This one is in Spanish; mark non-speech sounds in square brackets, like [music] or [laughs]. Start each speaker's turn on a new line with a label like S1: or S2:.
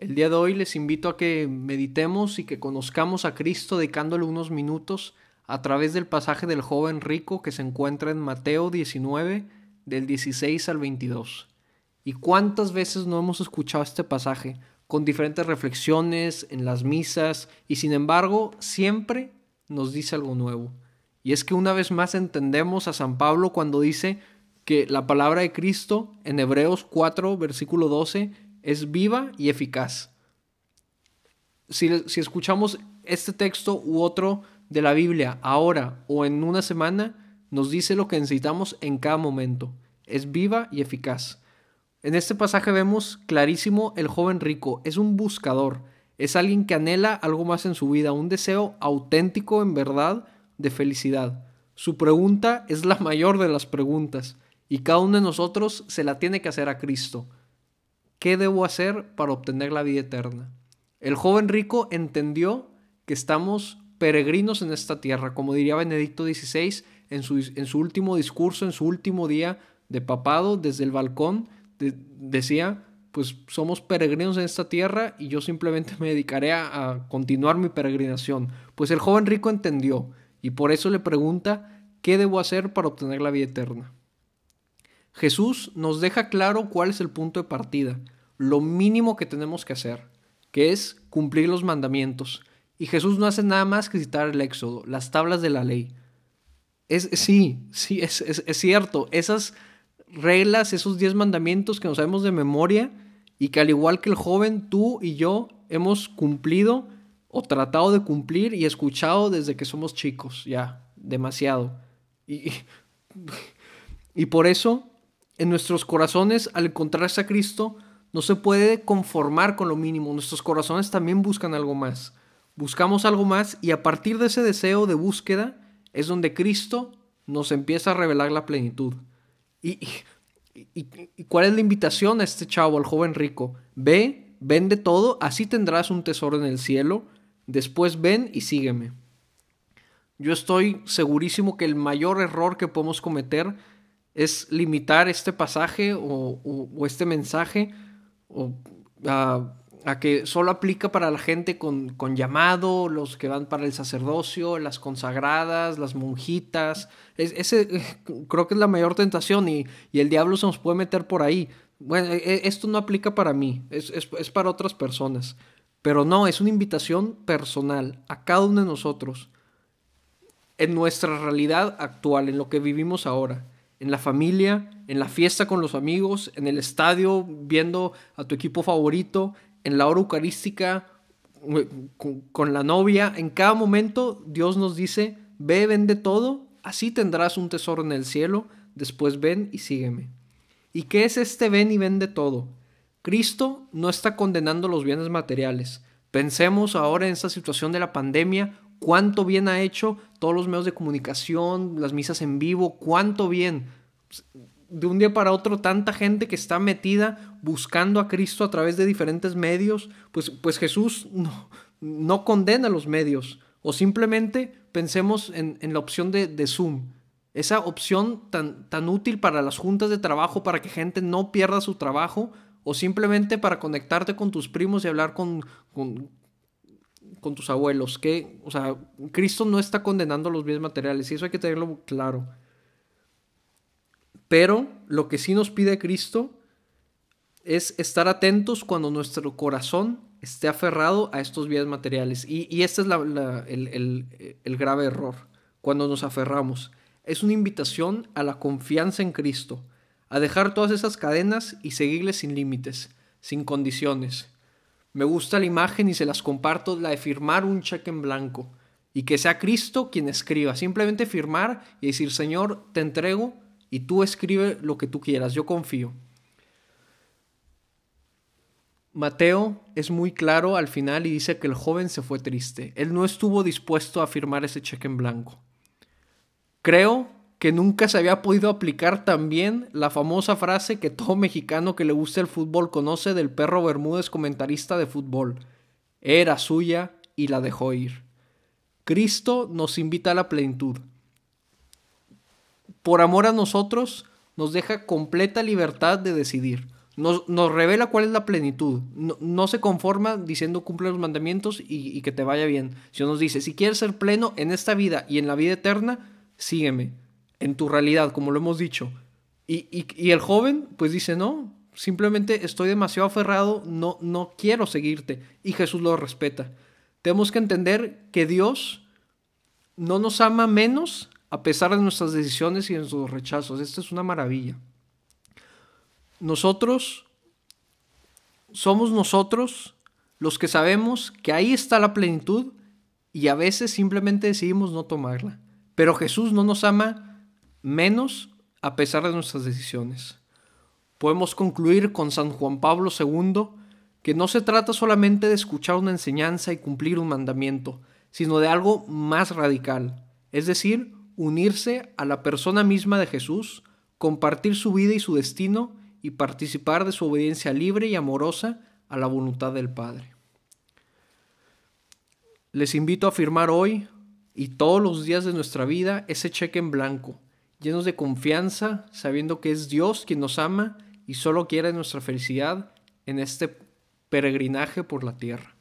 S1: El día de hoy les invito a que meditemos y que conozcamos a Cristo dedicándole unos minutos a través del pasaje del joven rico que se encuentra en Mateo 19 del 16 al 22. ¿Y cuántas veces no hemos escuchado este pasaje con diferentes reflexiones en las misas y sin embargo siempre nos dice algo nuevo? Y es que una vez más entendemos a San Pablo cuando dice que la palabra de Cristo en Hebreos 4, versículo 12, es viva y eficaz. Si, escuchamos este texto u otro de la Biblia ahora o en una semana, nos dice lo que necesitamos en cada momento. Es viva y eficaz. En este pasaje vemos clarísimo el joven rico. Es un buscador. Es alguien que anhela algo más en su vida, un deseo auténtico en verdad de felicidad. Su pregunta es la mayor de las preguntas y cada uno de nosotros se la tiene que hacer a Cristo. ¿Qué debo hacer para obtener la vida eterna? El joven rico entendió que estamos peregrinos en esta tierra, como diría Benedicto XVI en su, en su último discurso, en su último día de papado, desde el balcón, decía, pues somos peregrinos en esta tierra y yo simplemente me dedicaré a, a continuar mi peregrinación. Pues el joven rico entendió y por eso le pregunta, ¿qué debo hacer para obtener la vida eterna? Jesús nos deja claro cuál es el punto de partida, lo mínimo que tenemos que hacer, que es cumplir los mandamientos. Y Jesús no hace nada más que citar el Éxodo, las tablas de la ley. Es, sí, sí, es, es, cierto. Esas reglas, esos diez mandamientos que nos sabemos de memoria y que al igual que el joven, tú y yo hemos cumplido o tratado de cumplir y escuchado desde que somos chicos, ya, demasiado. Y, y por eso en nuestros corazones, al encontrarse a Cristo, no se puede conformar con lo mínimo. Nuestros corazones también buscan algo más. Buscamos algo más y a partir de ese deseo de búsqueda es donde Cristo nos empieza a revelar la plenitud. ¿Y, y, cuál es la invitación a este chavo, al joven rico? Ve, vende todo, así tendrás un tesoro en el cielo. Después ven y sígueme. Yo estoy segurísimo que el mayor error que podemos cometer es limitar este pasaje o, este mensaje a, que solo aplica para la gente con, llamado, los que van para el sacerdocio, las consagradas, las monjitas. ese [laughs] creo que es la mayor tentación y, el diablo se nos puede meter por ahí. Bueno, e, e, esto no aplica para mí, es, es para otras personas. Pero no, es una invitación personal a cada uno de nosotros, en nuestra realidad actual, en lo que vivimos ahora en la familia, en la fiesta con los amigos, en el estadio viendo a tu equipo favorito, en la hora eucarística con, la novia. En cada momento Dios nos dice, ve, vende todo, así tendrás un tesoro en el cielo, después ven y sígueme. ¿Y qué es este ven y vende todo? Cristo no está condenando los bienes materiales. Pensemos ahora en esta situación de la pandemia, cuánto bien ha hecho todos los medios de comunicación, las misas en vivo, cuánto bien. De un día para otro, tanta gente que está metida buscando a Cristo a través de diferentes medios, pues, pues Jesús no, condena los medios. O simplemente pensemos en, la opción de, de, Zoom. Esa opción tan, tan útil para las juntas de trabajo, para que gente no pierda su trabajo, o simplemente para conectarte con tus primos y hablar con, con tus abuelos, que, o sea, Cristo no está condenando los bienes materiales y eso hay que tenerlo claro. Pero lo que sí nos pide Cristo es estar atentos cuando nuestro corazón esté aferrado a estos bienes materiales. Y, y este es el, el grave error, cuando nos aferramos. Es una invitación a la confianza en Cristo, a dejar todas esas cadenas y seguirle sin límites, sin condiciones. Me gusta la imagen y se las comparto, la de firmar un cheque en blanco y que sea Cristo quien escriba. Simplemente firmar y decir, Señor, te entrego y tú escribe lo que tú quieras, yo confío. Mateo es muy claro al final y dice que el joven se fue triste. Él no estuvo dispuesto a firmar ese cheque en blanco. Creo que nunca se había podido aplicar también la famosa frase que todo mexicano que le gusta el fútbol conoce del perro Bermúdez comentarista de fútbol. Era suya y la dejó ir. Cristo nos invita a la plenitud. Por amor a nosotros, nos deja completa libertad de decidir. Nos, revela cuál es la plenitud. No, se conforma diciendo cumple los mandamientos y, que te vaya bien. Sino nos dice, si quieres ser pleno en esta vida y en la vida eterna, sígueme. En tu realidad, como lo hemos dicho. Y, y el joven, pues dice, no, simplemente estoy demasiado aferrado, no, no quiero seguirte. Y Jesús lo respeta. Tenemos que entender que Dios no nos ama menos a pesar de nuestras decisiones y de nuestros rechazos. Esto es una maravilla. Nosotros somos nosotros los que sabemos que ahí está la plenitud y a veces simplemente decidimos no tomarla. Pero Jesús no nos ama menos a pesar de nuestras decisiones. Podemos concluir con San Juan Pablo II que no se trata solamente de escuchar una enseñanza y cumplir un mandamiento, sino de algo más radical, es decir, unirse a la persona misma de Jesús, compartir su vida y su destino y participar de su obediencia libre y amorosa a la voluntad del Padre. Les invito a firmar hoy y todos los días de nuestra vida ese cheque en blanco, llenos de confianza, sabiendo que es Dios quien nos ama y solo quiere nuestra felicidad en este peregrinaje por la tierra.